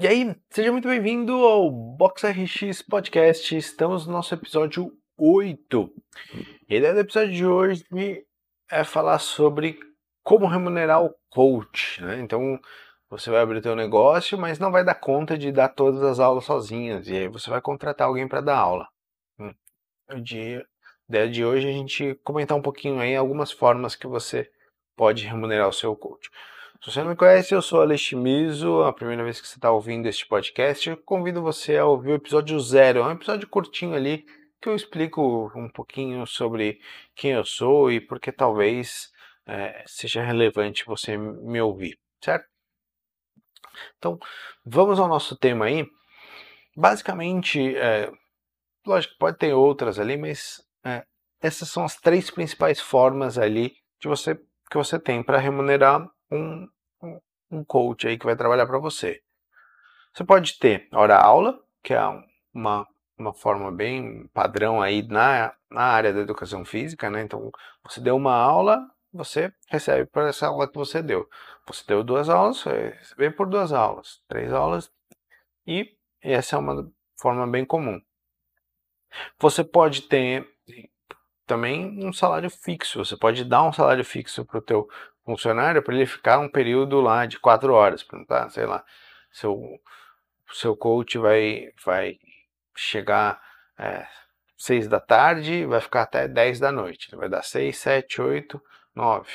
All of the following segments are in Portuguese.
E aí, seja muito bem-vindo ao Box RX Podcast. Estamos no nosso episódio 8. E a ideia do episódio de hoje é falar sobre como remunerar o coach. Né? Então, você vai abrir teu negócio, mas não vai dar conta de dar todas as aulas sozinhas. E aí você vai contratar alguém para dar aula. Hum. A ideia de hoje é a gente comentar um pouquinho aí algumas formas que você pode remunerar o seu coach. Se você não me conhece, eu sou Alex Miso, a primeira vez que você está ouvindo este podcast, eu convido você a ouvir o episódio zero, é um episódio curtinho ali, que eu explico um pouquinho sobre quem eu sou e porque talvez é, seja relevante você me ouvir, certo? Então, vamos ao nosso tema aí. Basicamente, é, lógico, pode ter outras ali, mas é, essas são as três principais formas ali de você que você tem para remunerar um, um coach aí que vai trabalhar para você. Você pode ter hora-aula, que é uma, uma forma bem padrão aí na, na área da educação física, né? Então, você deu uma aula, você recebe por essa aula que você deu. Você deu duas aulas, você recebe por duas aulas, três aulas, e essa é uma forma bem comum. Você pode ter também um salário fixo. Você pode dar um salário fixo para o teu funcionário para ele ficar um período lá de quatro horas, tá? sei lá, seu seu coach vai vai chegar é, seis da tarde, vai ficar até dez da noite, vai dar seis, sete, oito, nove,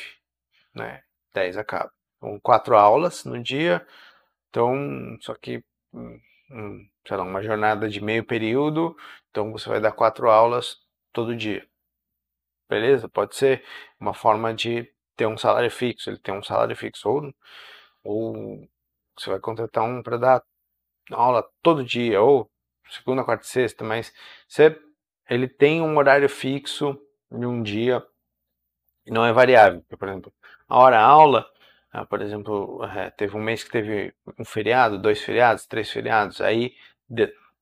né? Dez acaba. Com quatro aulas no dia, então só que hum, hum, sei lá, uma jornada de meio período, então você vai dar quatro aulas todo dia. Beleza? Pode ser uma forma de ter um salário fixo, ele tem um salário fixo, ou, ou você vai contratar um para dar aula todo dia, ou segunda, quarta e sexta, mas você, ele tem um horário fixo de um dia e não é variável. Por exemplo, a hora aula, ah, por exemplo, é, teve um mês que teve um feriado, dois feriados, três feriados, aí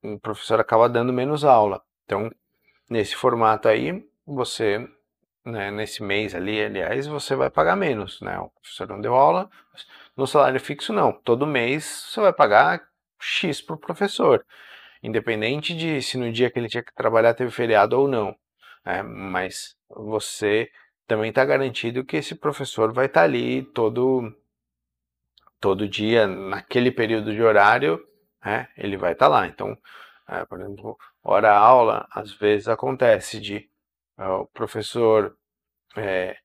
o professor acaba dando menos aula. Então, nesse formato aí, você né, nesse mês ali, aliás, você vai pagar menos, né? O professor não deu aula, no salário fixo não. Todo mês você vai pagar X para o professor, independente de se no dia que ele tinha que trabalhar teve feriado ou não. Né? Mas você também está garantido que esse professor vai estar tá ali todo todo dia naquele período de horário, né? Ele vai estar tá lá. Então, é, por exemplo, hora aula, às vezes acontece de o professor é,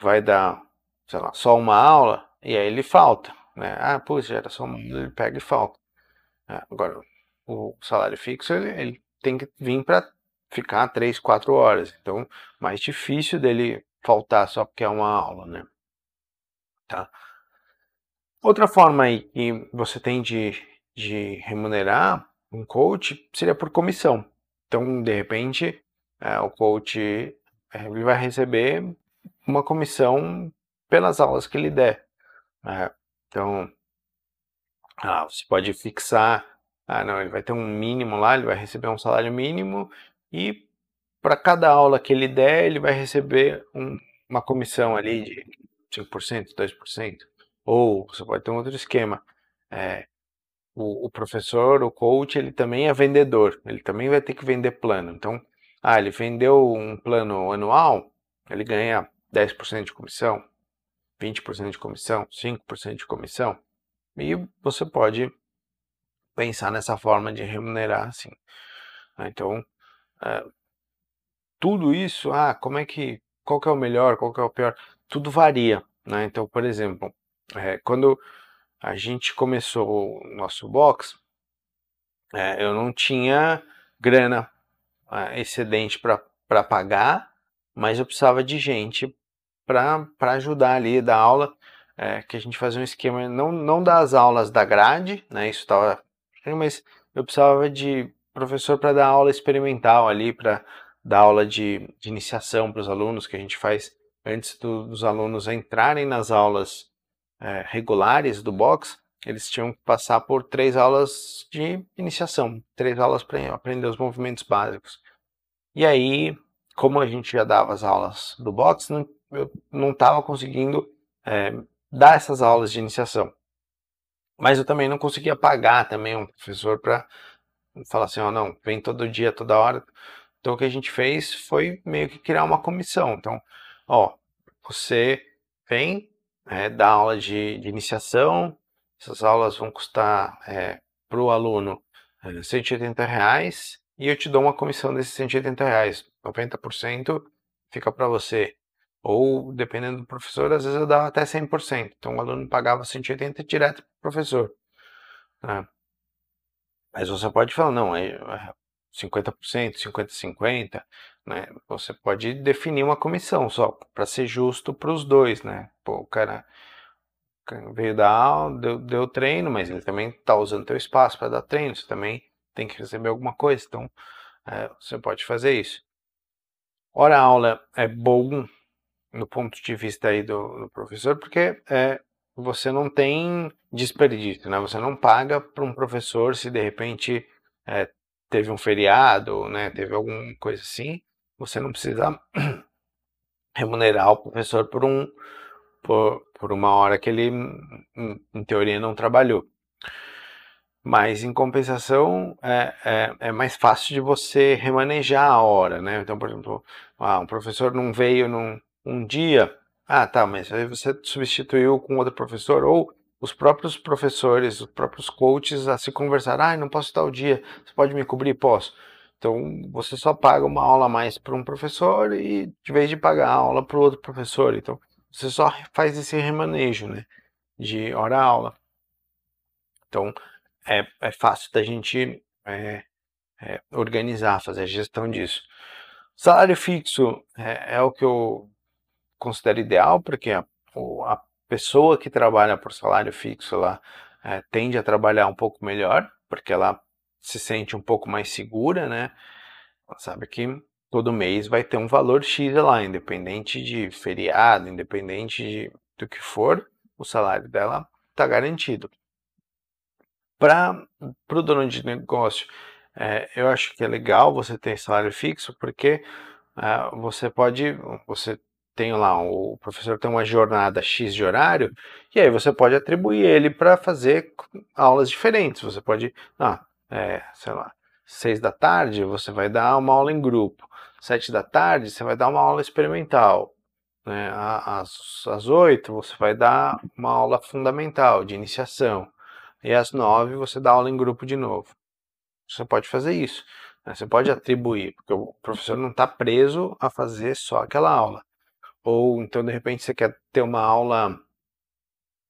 vai dar, sei lá, só uma aula e aí ele falta, né? Ah, puxa, era só uma aula, ele pega e falta. É, agora, o salário fixo, ele, ele tem que vir para ficar 3, 4 horas. Então, mais difícil dele faltar só porque é uma aula, né? Tá? Outra forma aí que você tem de, de remunerar um coach seria por comissão. Então, de repente, o coach é, ele vai receber uma comissão pelas aulas que ele der. É, então, ah, você pode fixar, ah, não, ele vai ter um mínimo lá, ele vai receber um salário mínimo e para cada aula que ele der, ele vai receber um, uma comissão ali de 5%, 2%. Ou você pode ter um outro esquema. É, o, o, professor, o coach, ele também é vendedor, ele também vai ter que vender plano. Então, ah, ele vendeu um plano anual, ele ganha 10% de comissão, 20% de comissão, 5% de comissão. E você pode pensar nessa forma de remunerar assim. Ah, então, é, tudo isso, ah, como é que, qual que é o melhor, qual que é o pior, tudo varia. Né? Então, por exemplo, é, quando a gente começou o nosso box, é, eu não tinha grana excedente para pagar, mas eu precisava de gente para ajudar ali da aula, é, que a gente fazia um esquema, não, não das aulas da grade, né, isso estava, mas eu precisava de professor para dar aula experimental ali, para dar aula de, de iniciação para os alunos, que a gente faz antes do, dos alunos entrarem nas aulas é, regulares do box, eles tinham que passar por três aulas de iniciação, três aulas para aprender os movimentos básicos. E aí, como a gente já dava as aulas do box, não, eu não estava conseguindo é, dar essas aulas de iniciação. Mas eu também não conseguia pagar também um professor para falar assim, ó, oh, não, vem todo dia, toda hora. Então o que a gente fez foi meio que criar uma comissão. Então, ó, você vem, é, dá aula de, de, iniciação, essas aulas vão custar é, para o aluno é, 180 reais e eu te dou uma comissão desses 180 reais. 90% fica para você. Ou, dependendo do professor, às vezes eu dava até 100%. Então o aluno pagava 180 direto para o professor. Né? Mas você pode falar, não, é 50%, 50-50%, né? Você pode definir uma comissão só, para ser justo para os dois, né? Pô, o cara veio dar deu, deu treino, mas ele também está usando teu espaço para dar treino, você também tem que receber alguma coisa, então é, você pode fazer isso. Hora aula é bom no ponto de vista aí do, do professor, porque é, você não tem desperdício, né? Você não paga para um professor se de repente é, teve um feriado, né? Teve alguma coisa assim, você não precisa remunerar o professor por um por, por uma hora que ele em teoria não trabalhou. Mas em compensação é, é, é, mais fácil de você remanejar a hora, né? Então, por exemplo, ah, um professor não veio num, um dia, ah, tá, mas aí você substituiu com outro professor, ou os próprios professores, os próprios coaches a se conversar, ah, não posso estar o dia, você pode me cobrir? Posso. Então você só paga uma aula a mais para um professor e de vez de pagar a aula para o outro professor. Então você só faz esse remanejo né, de hora-aula. Então é, é fácil da gente é, é, organizar, fazer a gestão disso. Salário fixo é, é o que eu considero ideal, porque a, a pessoa que trabalha por salário fixo lá é, tende a trabalhar um pouco melhor, porque ela se sente um pouco mais segura, né? Ela sabe que todo mês vai ter um valor X lá, independente de feriado, independente de, do que for, o salário dela está garantido. Para o dono de negócio, é, eu acho que é legal você ter salário fixo, porque é, você pode, você tem lá, o professor tem uma jornada X de horário, e aí você pode atribuir ele para fazer aulas diferentes. Você pode, ah, é, sei lá, seis da tarde você vai dar uma aula em grupo, sete da tarde você vai dar uma aula experimental, né? às, às oito você vai dar uma aula fundamental de iniciação, e às nove você dá aula em grupo de novo. Você pode fazer isso. Né? Você pode atribuir, porque o professor não está preso a fazer só aquela aula. Ou então de repente você quer ter uma aula,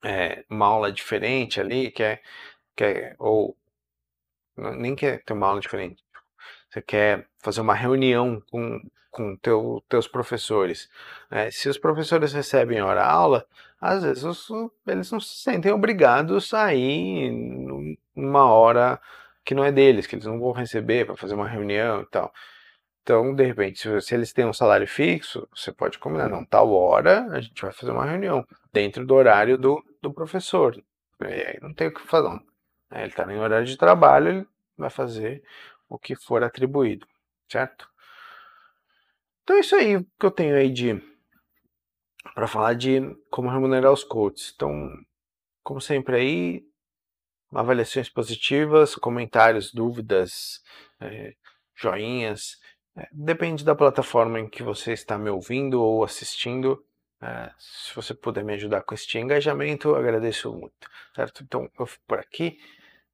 é, uma aula diferente ali, quer, quer ou nem quer ter uma aula diferente. Você quer fazer uma reunião com, com teu, teus professores. É, se os professores recebem hora-aula, às vezes os, eles não se sentem obrigados a ir numa hora que não é deles, que eles não vão receber para fazer uma reunião e tal. Então, de repente, se, se, eles têm um salário fixo, você pode combinar, não, tal hora a gente vai fazer uma reunião dentro do horário do, do professor. E aí não tem o que fazer. Não. Ele está em horário de trabalho, ele vai fazer o que for atribuído, certo? Então é isso aí que eu tenho aí de para falar de como remunerar os coaches. Então, como sempre aí, avaliações positivas, comentários, dúvidas, é, joinhas. É, depende da plataforma em que você está me ouvindo ou assistindo. É, se você puder me ajudar com este engajamento, agradeço muito, certo? Então eu fico por aqui.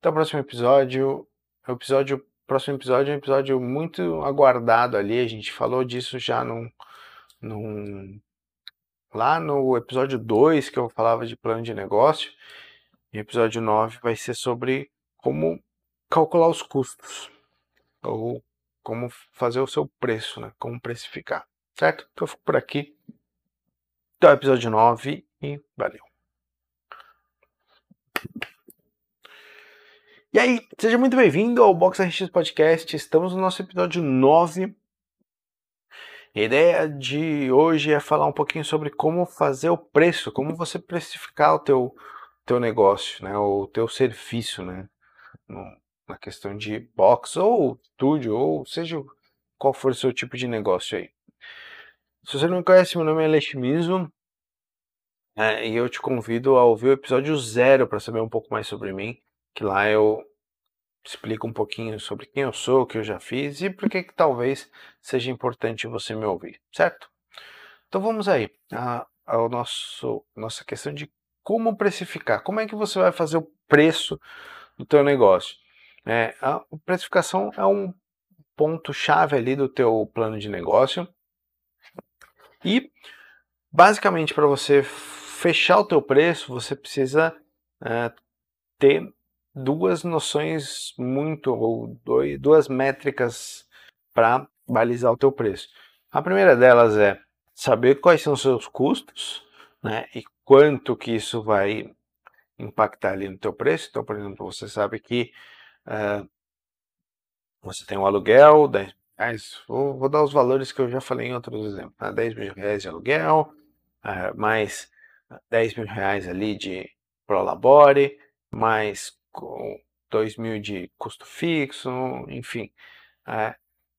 Até o próximo episódio. O episódio, próximo episódio é um episódio muito aguardado ali. A gente falou disso já num, num lá no episódio 2 que eu falava de plano de negócio. E episódio 9 vai ser sobre como calcular os custos ou como fazer o seu preço, né? Como precificar, certo? Então eu fico por aqui. Até o episódio 9 e valeu. E aí, seja muito bem-vindo ao Box RX Podcast. Estamos no nosso episódio 9. A ideia de hoje é falar um pouquinho sobre como fazer o preço, como você precificar o teu, teu negócio, né? O teu serviço, né? na questão de box ou estúdio, ou seja qual for o seu tipo de negócio aí. Se você não me conhece, meu nome é Aleximizo. É, e eu te convido a ouvir o episódio zero para saber um pouco mais sobre mim, que lá eu explico um pouquinho sobre quem eu sou, o que eu já fiz e por que talvez seja importante você me ouvir, certo? Então vamos aí ao nosso nossa questão de como precificar. Como é que você vai fazer o preço do teu negócio? É, a precificação é um ponto chave ali do teu plano de negócio e basicamente para você fechar o teu preço você precisa é, ter duas noções muito, ou dois, duas métricas para balizar o teu preço. A primeira delas é saber quais são os seus custos, né, e quanto que isso vai impactar ali no teu preço. Então, por exemplo, você sabe que uh, você tem um aluguel, 10 reais, vou, vou, dar os valores que eu já falei em outros exemplos, né, 10 mil reais de aluguel, uh, mais 10 mil reais ali de Prolabore, mais com 2 mil de custo fixo, enfim, é,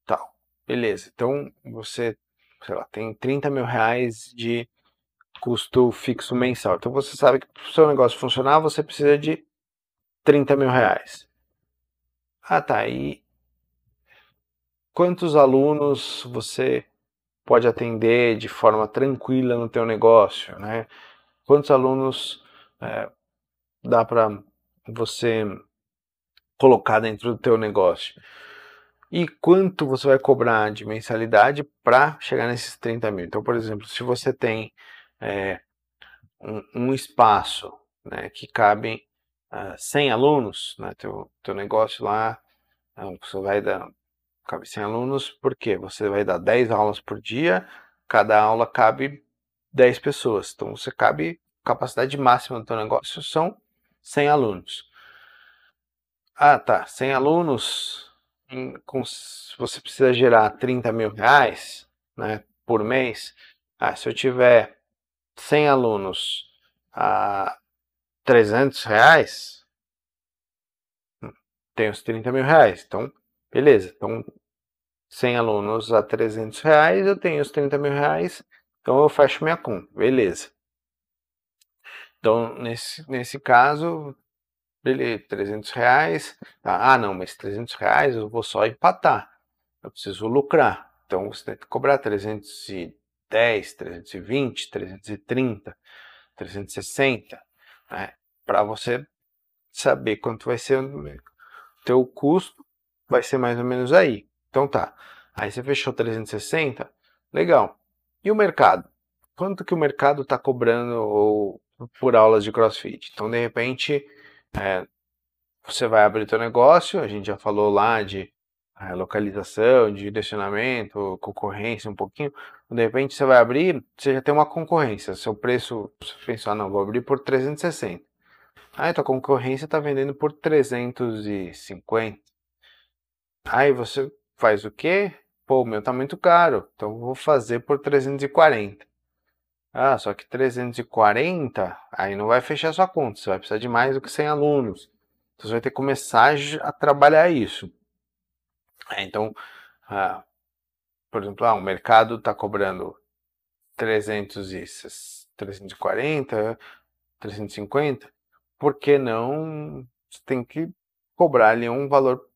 tal. Beleza, então você, sei lá, tem 30 mil reais de custo fixo mensal. Então você sabe que para o seu negócio funcionar, você precisa de 30 mil reais. Ah, tá. E quantos alunos você pode atender de forma tranquila no teu negócio, né? Quantos alunos é, dá para você colocar dentro do teu negócio. E quanto você vai cobrar de mensalidade para chegar nesses 30 mil. Então, por exemplo, se você tem é, um, um, espaço né, que cabe uh, 100 alunos, né, teu, teu negócio lá, uh, você vai dar, cabe 100 alunos, porque você vai dar 10 aulas por dia, cada aula cabe 10 pessoas. Então, você cabe, capacidade máxima do teu negócio são 100 alunos. Ah, tá. 100 alunos, com, você precisa gerar 30 mil reais né, por mês. Ah, se eu tiver 100 alunos a 300 reais, hum, tem os 30 mil reais. Então, beleza. Então, 100 alunos a 300 reais, eu tenho os 30 mil reais, então eu fecho minha conta. Beleza. Então, nesse, nesse caso, beleza, 300 reais. Tá, ah, não, mas 300 reais eu vou só empatar. Eu preciso lucrar. Então, você tem que cobrar 310, 320, 330, 360, né? Para você saber quanto vai ser o teu custo, vai ser mais ou menos aí. Então tá. Aí você fechou 360, legal. E o mercado? Quanto que o mercado está cobrando ou por aulas de CrossFit. Então, de repente, é, você vai abrir teu negócio, a gente já falou lá de é, localização, de direcionamento, concorrência um pouquinho. De repente você vai abrir, você já tem uma concorrência. Seu preço, você pensar, não, vou abrir por 360. Aí tua concorrência está vendendo por 350. Aí você faz o quê? Pô, o meu tá muito caro, então vou fazer por 340. Ah, só que 340, aí não vai fechar sua conta, você vai precisar de mais do que 100 alunos. Então você vai ter que começar a trabalhar isso. É, então, ah, por exemplo, ah, o mercado está cobrando 300 e 340, 350, por que não você tem que cobrar ali um valor